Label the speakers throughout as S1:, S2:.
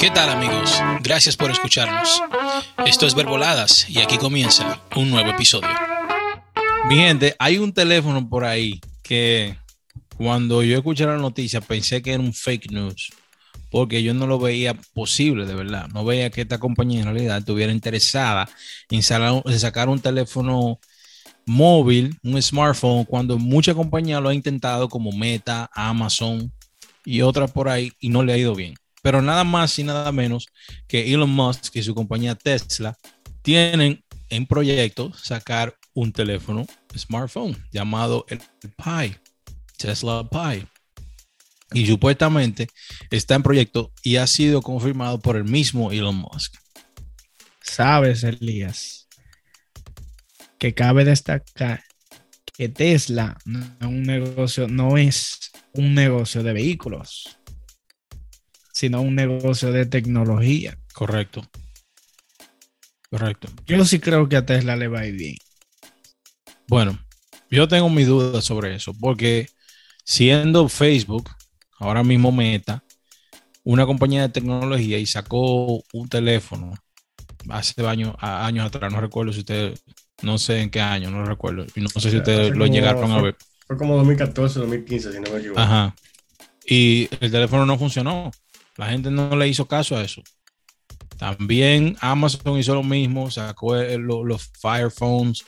S1: ¿Qué tal amigos? Gracias por escucharnos. Esto es Verboladas y aquí comienza un nuevo episodio.
S2: Mi gente, hay un teléfono por ahí que cuando yo escuché la noticia pensé que era un fake news porque yo no lo veía posible, de verdad. No veía que esta compañía en realidad estuviera interesada en, sacar un teléfono móvil, un smartphone, cuando muchas compañías lo han intentado, como Meta, Amazon y otras por ahí, y no le ha ido bien. Pero nada más y nada menos que Elon Musk y su compañía Tesla tienen en proyecto sacar un teléfono smartphone llamado el Pi, Tesla Pi y supuestamente está en proyecto y ha sido confirmado por el mismo Elon Musk.
S3: Sabes, Elías, que cabe destacar que Tesla no es un negocio, no es un negocio de vehículos, sino un negocio de tecnología.
S2: Correcto. Correcto.
S3: Yo sí creo que a Tesla le va a ir bien.
S2: Bueno, yo tengo mis dudas sobre eso, porque siendo Facebook ahora mismo Meta, una compañía de tecnología y sacó un teléfono hace años, años atrás, no recuerdo si ustedes, no sé en qué año, no recuerdo, y no sé si ustedes lo llegaron a ver.
S4: Fue como 2014, 2015, si no me equivoco.
S2: Ajá. Y el teléfono no funcionó. La gente no le hizo caso a eso. También Amazon hizo lo mismo, sacó los Fire Phones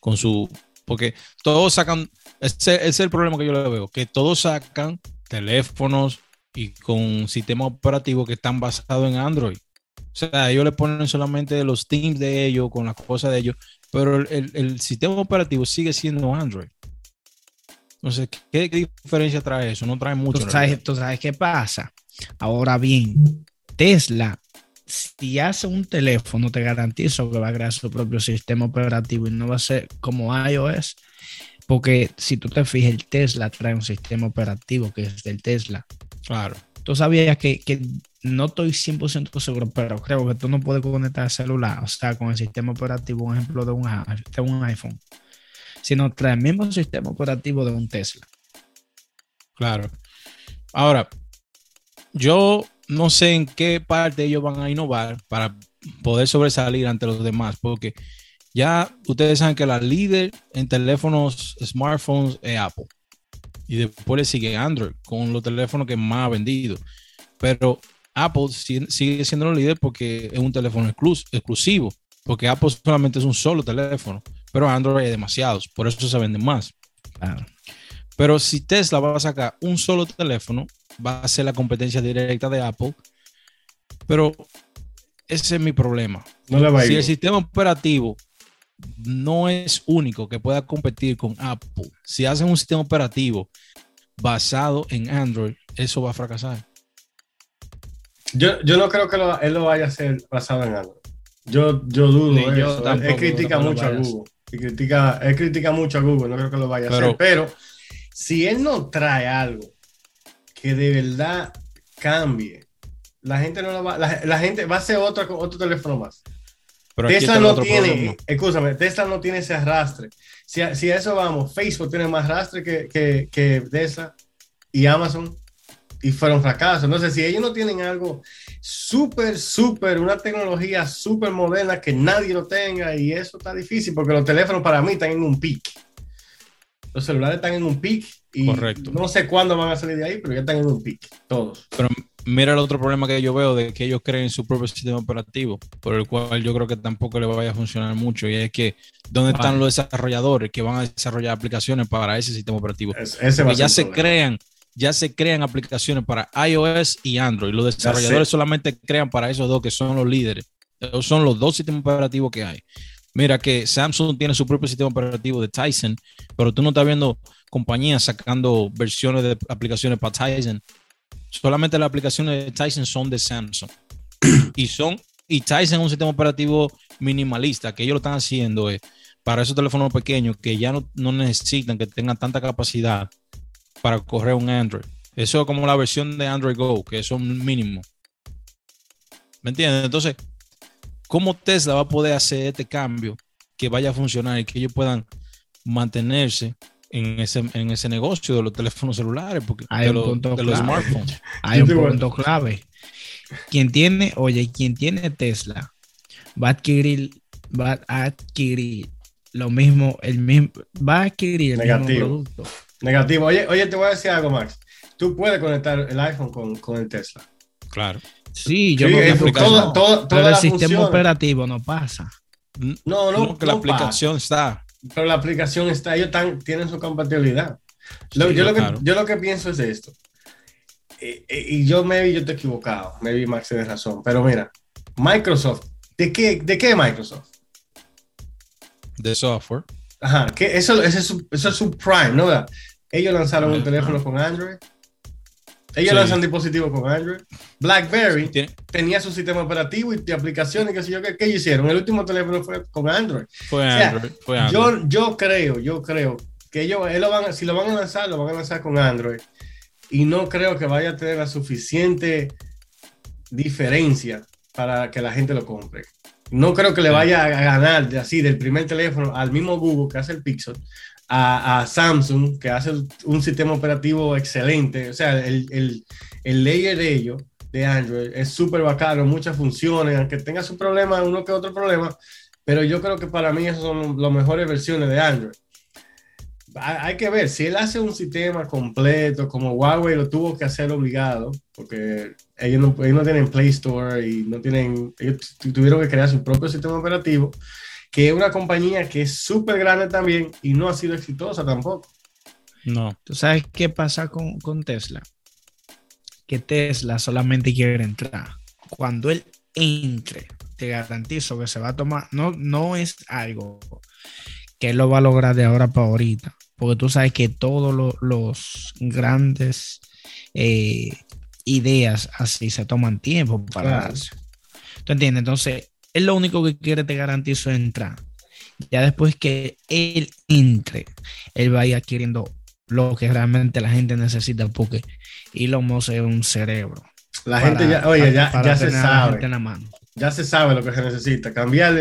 S2: con su. Porque todos sacan. Ese, es el problema que yo le veo, que todos sacan teléfonos y con sistemas operativos que están basados en Android. O sea, ellos le ponen solamente los teams de ellos, con las cosas de ellos, pero el, sistema operativo sigue siendo Android. Entonces, ¿qué, diferencia trae eso? No trae mucho.
S3: ¿Tú sabes, ¿Tú sabes qué pasa? Ahora bien, Tesla, si hace un teléfono, te garantizo que va a crear su propio sistema operativo y no va a ser como iOS, porque si tú te fijas, el Tesla trae un sistema operativo que es del Tesla.
S2: Claro.
S3: Tú sabías que, no estoy 100% seguro, pero creo que tú no puedes conectar el celular, o sea, con el sistema operativo, un ejemplo de un, de un iPhone, sino trae el mismo sistema operativo de un Tesla.
S2: Claro. Ahora, yo no sé en qué parte ellos van a innovar para poder sobresalir ante los demás, porque ya ustedes saben que la líder en teléfonos, smartphones es Apple. Y después le sigue Android con los teléfonos que más ha vendido. Pero Apple sigue siendo el líder porque es un teléfono exclusivo. Porque Apple solamente es un solo teléfono. Pero Android hay demasiados. Por eso se venden más. Pero si Tesla va a sacar un solo teléfono, va a ser la competencia directa de Apple. Pero ese es mi problema. si el sistema operativo no es único que pueda competir con Apple. Si hacen un sistema operativo basado en Android, eso va a fracasar.
S4: Yo, no creo que él lo vaya a hacer basado en Android. Yo, yo dudo. eso. él, critica mucho a Google. Él critica, él critica mucho a Google. No creo que lo vaya a hacer. Pero si él no trae algo que de verdad cambie, la gente no lo va, la, gente va a hacer otro, otro teléfono más. Tesla no tiene, escúchame, Tesla no tiene ese arrastre. Si a, si eso vamos, Facebook tiene más arrastre que, que, que Tesla y Amazon y fueron fracasos. Entonces, si ellos no tienen algo súper, súper, una tecnología súper moderna que nadie lo tenga y eso está difícil porque los teléfonos para mí están en un pic. Los celulares están en un pic y
S2: Correcto.
S4: no sé cuándo van a salir de ahí, pero ya están en un pic, todos.
S2: Pero mira el otro problema que yo veo de que ellos creen su propio sistema operativo, por el cual yo creo que tampoco le vaya a funcionar mucho, y es que ¿dónde están los desarrolladores que van a desarrollar aplicaciones para ese sistema operativo? ya se crean, ya se crean aplicaciones para iOS y Android. Los desarrolladores solamente crean para esos dos que son los líderes. Esos son los dos sistemas operativos que hay. Mira que Samsung tiene su propio sistema operativo de Tyson, pero tú no estás viendo compañías sacando versiones de aplicaciones para Tyson solamente las aplicaciones de Tyson son de Samsung. y son, y Tyson es un sistema operativo minimalista, que ellos lo están haciendo eh, para esos teléfonos pequeños que ya no, necesitan que tengan tanta capacidad para correr un Android. Eso es como la versión de Android Go, que son mínimos. ¿Me entiendes? Entonces, ¿cómo Tesla va a poder hacer este cambio que vaya a funcionar y que ellos puedan mantenerse en ese, en ese negocio de los teléfonos celulares, porque
S3: hay
S2: de,
S3: un
S2: los,
S3: smartphones. Hay un punto clave. quien tiene, oye, quien tiene Tesla va a adquirir, va a adquirir lo mismo, el mismo, va a adquirir el mismo producto.
S4: Negativo. Oye, oye, te voy a decir algo, Max. Tú puedes conectar el iPhone con, con el Tesla.
S2: Claro.
S3: Sí, yo creo que todo, todo, pero el sistema operativo no pasa.
S2: No, no, que la aplicación está.
S4: Pero la aplicación está, ellos tienen su compatibilidad. yo, lo que, yo lo que pienso es esto. Eh, eh, y yo, maybe yo te he equivocado, maybe Max tiene razón, pero mira, Microsoft, ¿de qué, de qué Microsoft?
S2: De software.
S4: Ajá, que eso, es su, eso es su prime, ¿no? Ellos lanzaron un teléfono con Android. Ellos lanzan dispositivos con Android. BlackBerry tenía su sistema operativo y de aplicaciones, qué sé yo, ¿qué, hicieron? El último teléfono fue con Android.
S2: Fue Android.
S4: Yo, yo creo, yo creo que ellos, lo van, si lo van a lanzar, lo van a lanzar con Android. Y no creo que vaya a tener la suficiente diferencia para que la gente lo compre. No creo que le vaya a ganar de así del primer teléfono al mismo Google que hace el Pixel, a, Samsung que hace un sistema operativo excelente. O sea, el, el, el layer de ellos, de Android, es súper bacano, muchas funciones, aunque tenga su problema, uno que otro problema, pero yo creo que para mí esas son las mejores versiones de Android hay que ver, si él hace un sistema completo, como Huawei lo tuvo que hacer obligado, porque ellos no, ellos no tienen Play Store y no tienen, tuvieron que crear su propio sistema operativo, que es una compañía que es súper grande también y no ha sido exitosa tampoco.
S3: No. ¿Tú sabes qué pasa con, con Tesla? Que Tesla solamente quiere entrar. Cuando él entre, te garantizo que se va a tomar, no, no es algo que él lo va a lograr de ahora para ahorita porque tú sabes que todos los grandes eh, ideas así se toman tiempo para darse. ¿Tú entiendes? Entonces, él lo único que quiere, te garantizo, es entrar. Ya después que él entre, él va a ir adquiriendo lo que realmente la gente necesita, porque Elon Musk es un cerebro.
S4: La gente ya, oye, ya, ya se sabe. Ya se sabe lo que se necesita, cambiar,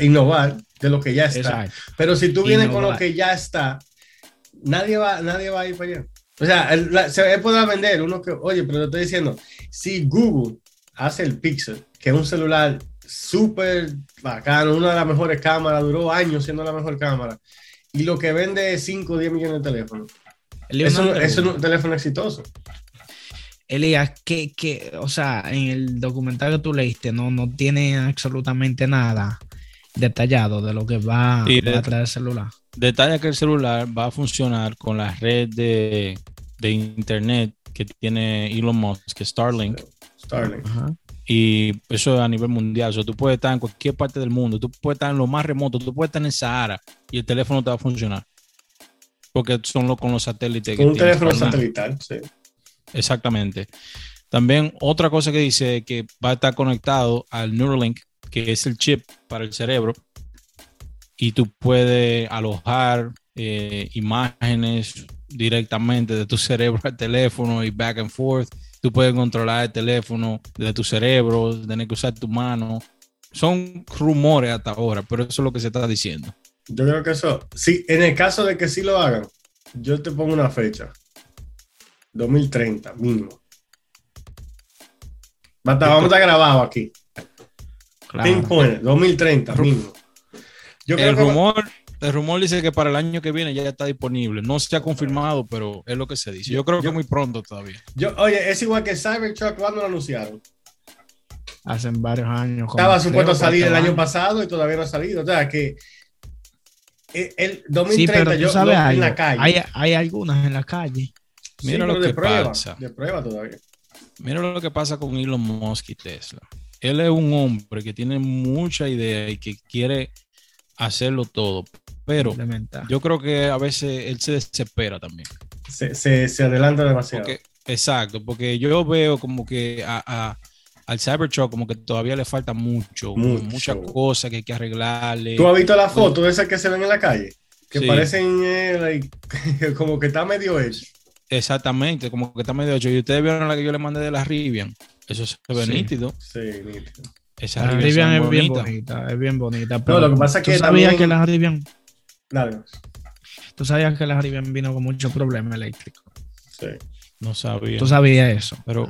S4: innovar de lo que ya está. Pero si tú vienes con lo que ya está, nadie va, nadie va a ir para allá. O sea, se puede vender uno que, oye, pero te estoy diciendo, si Google hace el Pixel, que es un celular súper bacano, una de las mejores cámaras, duró años siendo la mejor cámara, y lo que vende es 5 o 10 millones de teléfonos. Eso, es un teléfono exitoso.
S3: Elías, que, que, o sea, en el documental que tú leíste, no, no tiene absolutamente nada detallado de lo que va, a traer el celular.
S2: Detalla que el celular va a funcionar con la red de, internet que tiene Elon Musk, que es Starlink.
S4: Starlink.
S2: Y eso a nivel mundial. O sea, tú puedes estar en cualquier parte del mundo, tú puedes estar en lo más remoto, tú puedes estar en Sahara y el teléfono te va a funcionar. Porque son los, con los satélites.
S4: Con un teléfono satelital, sí.
S2: Exactamente. También otra cosa que dice que va a estar conectado al Neuralink, que es el chip para el cerebro, y tú puedes alojar eh, imágenes directamente de tu cerebro al teléfono y back and forth. Tú puedes controlar el teléfono de tu cerebro, tener que usar tu mano. Son rumores hasta ahora, pero eso es lo que se está diciendo.
S4: Yo creo que eso, sí, en el caso de que sí lo hagan, yo te pongo una fecha. 2030, mínimo. Vamos a grabado aquí. Claro. 2030, mínimo.
S2: el rumor, el rumor dice que para el año que viene ya está disponible. No se ha confirmado, pero es lo que se dice. Yo creo que muy pronto todavía.
S4: Yo, oye, es igual que Cybertruck cuando lo anunciaron.
S3: Hace varios años.
S4: Estaba supuesto a salir el año pasado y todavía no ha salido. O sea que el 2030 yo sabes,
S3: en la calle. Hay, hay, algunas en la calle.
S2: Mira lo que pasa. De prueba todavía. Mira lo que pasa con Elon Musk y Tesla. Él es un hombre que tiene mucha idea y que quiere hacerlo todo. Pero yo creo que a veces él se desespera también.
S4: Se, se, adelanta demasiado.
S2: exacto, porque yo veo como que a, al Cybertruck como que todavía le falta mucho, muchas cosas que hay que arreglarle.
S4: ¿Tú has visto la foto de esas que se ven en la calle? Que parecen eh, como que está medio hecho.
S2: Exactamente, como que está medio hecho. Y ustedes vieron la que yo le mandé de la Rivian. Eso se ve nítido.
S4: Sí, nítido.
S3: Esa la Rivian es bien bonita, es bien bonita.
S4: Pero no, lo que pasa es que
S3: ¿tú sabías que la Rivian. Tú sabías que la Rivian vino con muchos problemas eléctricos.
S4: Sí.
S2: No sabía.
S3: Tú sabías eso.
S2: Pero.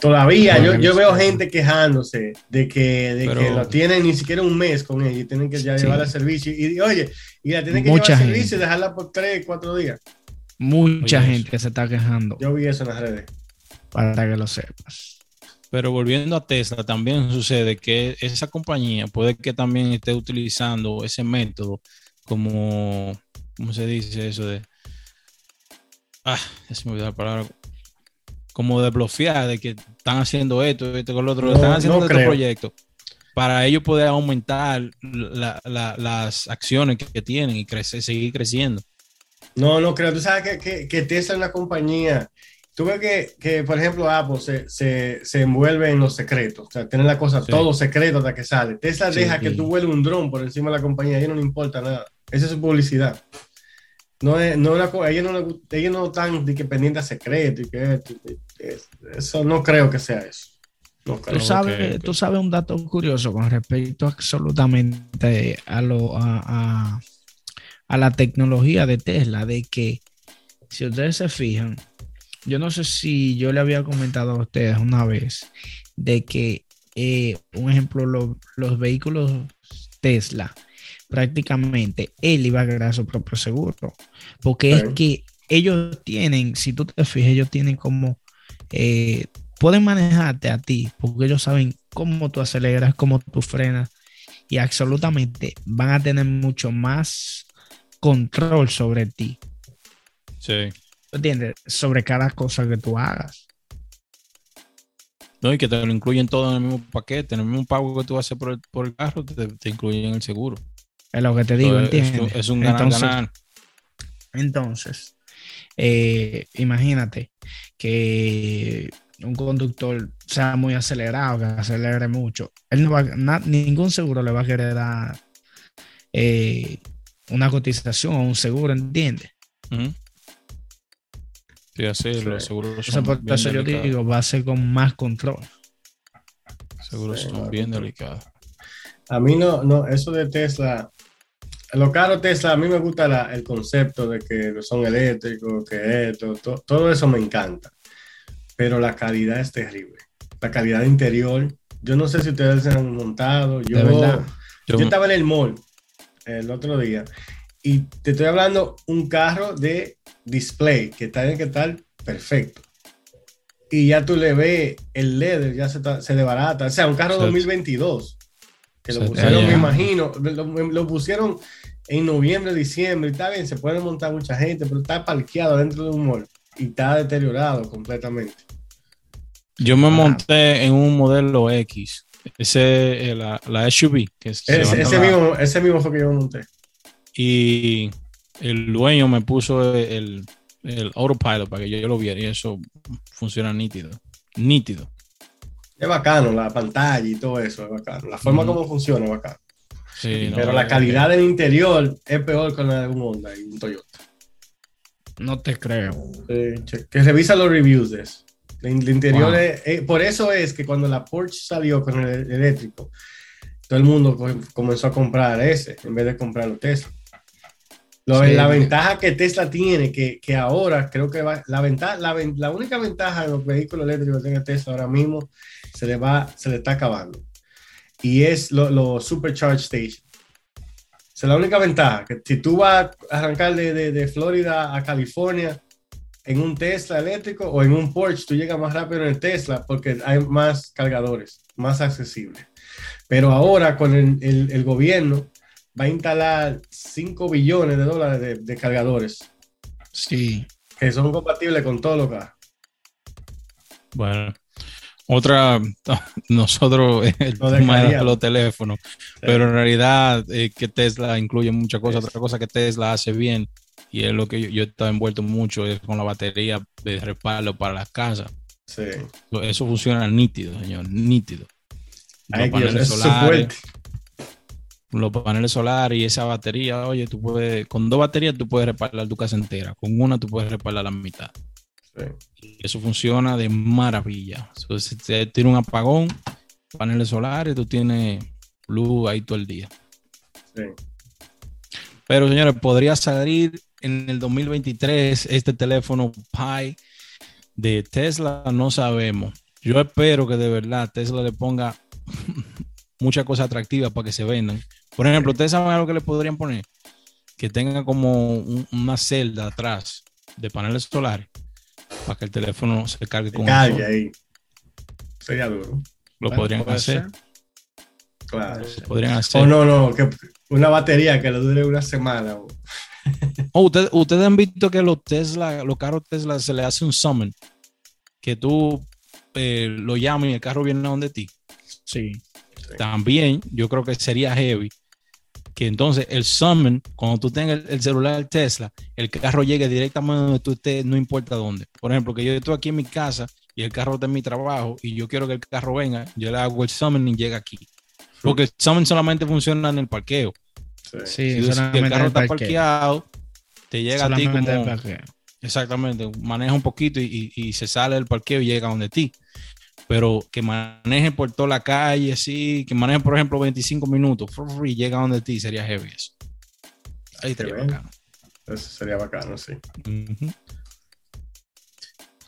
S4: Todavía yo, yo, veo gente quejándose de que, de que lo tienen ni siquiera un mes con ella y tienen que ya llevar al servicio. Y oye, y la tienen que llevar al servicio y dejarla por tres, cuatro días.
S3: Mucha gente se está quejando.
S4: Yo vi eso en las redes.
S3: Para que lo sepas.
S2: Pero volviendo a Tesla, también sucede que esa compañía puede que también esté utilizando ese método como, ¿cómo se dice eso de? Ah, ya se me olvidó la palabra como de bloquear, de que están haciendo esto, esto con lo otro, están haciendo este proyecto para ellos poder aumentar las acciones que, tienen y crecer, seguir creciendo.
S4: No, no creo. Tú sabes que, que, Tesla es una compañía. Tú ves que, que por ejemplo, Apple se, se, se, envuelve en los secretos. O sea, tienen la cosa todo secreto hasta que sale. Tesla deja que tú vuelvas un dron por encima de la compañía. A ellos no le importa nada. Esa es su publicidad. No es, no ellos, no, ellos no están de que pendiente a secreto y que eso no creo que sea eso.
S3: ¿Tú, sabes, tú sabes un dato curioso con respecto absolutamente a, lo, a, a, la tecnología de Tesla, de que si ustedes se fijan, yo no sé si yo le había comentado a ustedes una vez de que, eh, un ejemplo, los vehículos Tesla, prácticamente él iba a crear su propio seguro. Porque es que ellos tienen, si tú te fijas, ellos tienen como, eh, pueden manejarte a ti, porque ellos saben cómo tú aceleras, cómo tú frenas, y absolutamente van a tener mucho más control sobre ti.
S2: Sí.
S3: ¿Entiendes? Sobre cada cosa que tú hagas.
S2: No, y que te lo incluyen todo en el mismo paquete, en el mismo pago que tú haces por el, por el carro, te, te incluyen el seguro.
S3: Es lo que te digo, ¿entiendes?
S2: Es, un ganar,
S3: entonces, Entonces, eh, imagínate que un conductor sea muy acelerado, que acelere mucho. Él no va, ningún seguro le va a querer dar eh, una cotización o un seguro, ¿entiendes?
S2: Sí, así los seguros
S3: son por eso yo digo, va a ser con más control.
S2: Seguros son bien delicados.
S4: A mí no, no, eso de Tesla, los carros Tesla, a mí me gusta el concepto de que son eléctricos, que esto, todo eso me encanta. Pero la calidad es terrible. La calidad interior, yo no sé si ustedes se han montado. Yo, yo, estaba en el mall el otro día y te estoy hablando un carro de display que está que tal perfecto. Y ya tú le ves el leather, ya se, se desbarata. O sea, un carro 2022 que lo pusieron, me imagino, lo, pusieron en noviembre, diciembre, y está bien, se puede montar mucha gente, pero está parqueado dentro de un mall y está deteriorado completamente.
S2: Yo me monté en un modelo X, ese, eh, la, la SUV. Que
S4: ese, mismo, ese mismo fue que yo monté.
S2: Y el dueño me puso el, el autopilot para que yo, yo lo viera y eso funciona nítido. Nítido.
S4: Es bacano, la pantalla y todo eso es bacano. La forma como funciona es bacano. pero la calidad del interior es peor que la de un Honda y un Toyota.
S3: No te creo.
S4: que revisa los reviews de eso. El, interior es, eh, por eso es que cuando la Porsche salió con el eléctrico, todo el mundo comenzó a comprar ese en vez de comprar los Tesla. La ventaja que Tesla tiene, que, que ahora creo que va, la, ventaja, la, la, única ventaja de los vehículos eléctricos que tiene Tesla ahora mismo se le va, se le está acabando. Y es los lo Supercharge Station. es la única ventaja, que si tú vas a arrancar de, de, Florida a California en un Tesla eléctrico o en un Porsche, tú llegas más rápido en el Tesla porque hay más cargadores, más accesibles. Pero ahora con el, el, gobierno va a instalar 5 billones de dólares de, de, cargadores.
S3: Sí.
S4: Que son compatibles con todo lo que
S2: Bueno, otra, nosotros, el tema de los teléfonos, pero en realidad eh, que Tesla incluye muchas cosas. Otra cosa que Tesla hace bien, y es lo que yo, yo he estado envuelto mucho, es con la batería de respaldo para las casas.
S4: Sí.
S2: Eso funciona nítido, señor, nítido. Los paneles solares. Los paneles solares y esa batería, oye, tú puedes, con dos baterías tú puedes respaldar tu casa entera, con una tú puedes respaldar la mitad. Eso funciona de maravilla. Si te tiene un apagón, paneles solares, tú tienes luz ahí todo el día. Pero señores, podría salir en el 2023 este teléfono Pi de Tesla, no sabemos. Yo espero que de verdad Tesla le ponga muchas cosas atractivas para que se vendan. Por ejemplo, ustedes saben algo que le podrían poner, que tenga como una celda atrás de paneles solares para que el teléfono se cargue con
S4: cargue ahí. Sería duro.
S2: Lo podrían hacer.
S4: Claro.
S2: podrían hacer.
S4: O no, no, que una batería que le dure una semana.
S2: Oh, ustedes han visto que los Tesla, los carros Tesla se le hace un summon. Que tú eh, lo llamas y el carro viene a donde ti.
S3: Sí.
S2: También yo creo que sería heavy que entonces el summon, cuando tú tengas el, celular Tesla, el carro llegue directamente donde tú estés, no importa dónde. Por ejemplo, que yo estoy aquí en mi casa y el carro está en mi trabajo y yo quiero que el carro venga, yo le hago el summon y llega aquí. Porque el summon solamente funciona en el parqueo.
S3: Sí,
S2: si, el carro está parqueado, te llega a ti como... Exactamente, maneja un poquito y, se sale del parqueo y llega donde ti. Pero que maneje por toda la calle, sí, que maneje, por ejemplo, 25 minutos y llega donde ti, sería heavy eso.
S4: Ahí estaría bacano. Eso sería bacano, sí.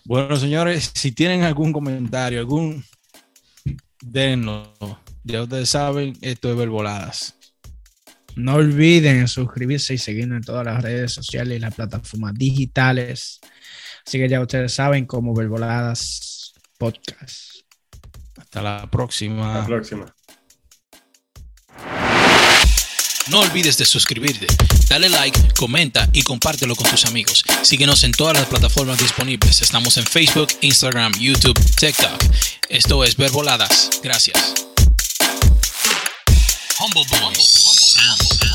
S2: Bueno, señores, si tienen algún comentario, algún denlo. Ya ustedes saben, esto es Verboladas.
S3: No olviden suscribirse y seguirnos en todas las redes sociales y las plataformas digitales. Así que ya ustedes saben cómo Verboladas Podcast.
S2: Hasta la próxima.
S4: Hasta la próxima.
S1: No olvides de suscribirte, dale like, comenta y compártelo con tus amigos. Síguenos en todas las plataformas disponibles. Estamos en Facebook, Instagram, YouTube, TikTok. Esto es Verboladas. Gracias. Humble Boys. Humble Boys.